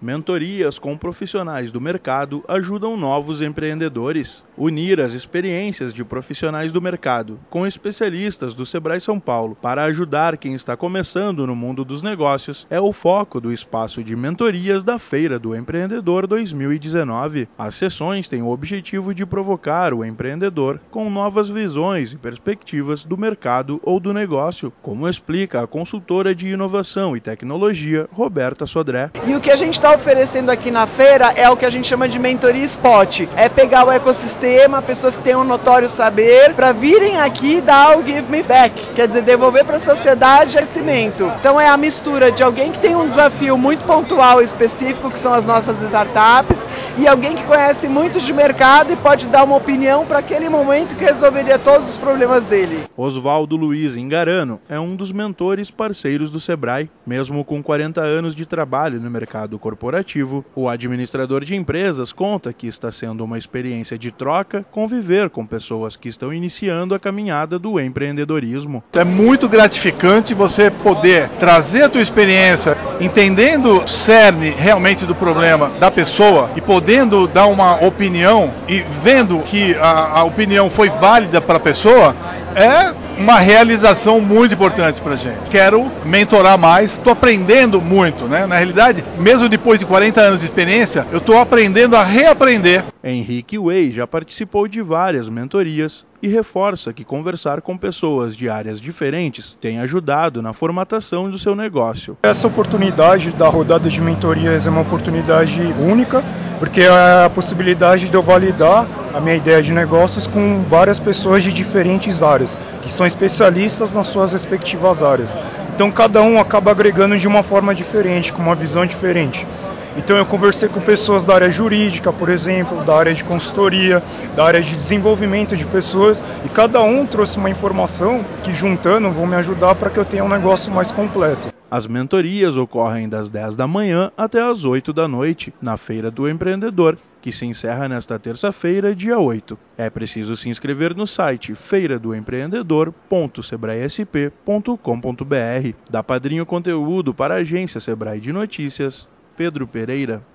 Mentorias com profissionais do mercado ajudam novos empreendedores. Unir as experiências de profissionais do mercado com especialistas do Sebrae São Paulo para ajudar quem está começando no mundo dos negócios é o foco do espaço de mentorias da Feira do Empreendedor 2019. As sessões têm o objetivo de provocar o empreendedor com novas visões e perspectivas do mercado ou do negócio, como explica a consultora de inovação e tecnologia Roberta Sodré. E o que a gente está oferecendo aqui na feira é o que a gente chama de mentoria spot. É pegar o ecossistema, pessoas que têm um notório saber, para virem aqui dar o give me back, quer dizer, devolver para a sociedade conhecimento. Então é a mistura de alguém que tem um desafio muito pontual e específico, que são as nossas startups, e alguém que conhece muito de mercado e pode dar uma opinião para aquele momento que resolveria todos os problemas dele. Oswaldo Luiz Engarano é um dos mentores parceiros do Sebrae. Mesmo com 40 anos de trabalho no mercado corporativo, o administrador de empresas conta que está sendo uma experiência de troca conviver com pessoas que estão iniciando a caminhada do empreendedorismo. É muito gratificante você poder trazer a tua experiência, entendendo o cerne realmente do problema da pessoa e poder podendo dar uma opinião e vendo que a, a opinião foi válida para a pessoa, é uma realização muito importante para gente. Quero mentorar mais, estou aprendendo muito, né? Na realidade, mesmo depois de 40 anos de experiência, eu estou aprendendo a reaprender. Henrique Way já participou de várias mentorias e reforça que conversar com pessoas de áreas diferentes tem ajudado na formatação do seu negócio. Essa oportunidade da rodada de mentorias é uma oportunidade única porque é a possibilidade de eu validar a minha ideia de negócios com várias pessoas de diferentes áreas, que são especialistas nas suas respectivas áreas. Então cada um acaba agregando de uma forma diferente, com uma visão diferente. Então eu conversei com pessoas da área jurídica, por exemplo, da área de consultoria, da área de desenvolvimento de pessoas, e cada um trouxe uma informação que juntando vão me ajudar para que eu tenha um negócio mais completo. As mentorias ocorrem das 10 da manhã até as 8 da noite, na Feira do Empreendedor, que se encerra nesta terça-feira, dia 8. É preciso se inscrever no site feiradoempreendedor.sebraesp.com.br. Da Padrinho Conteúdo para a agência Sebrae de Notícias, Pedro Pereira.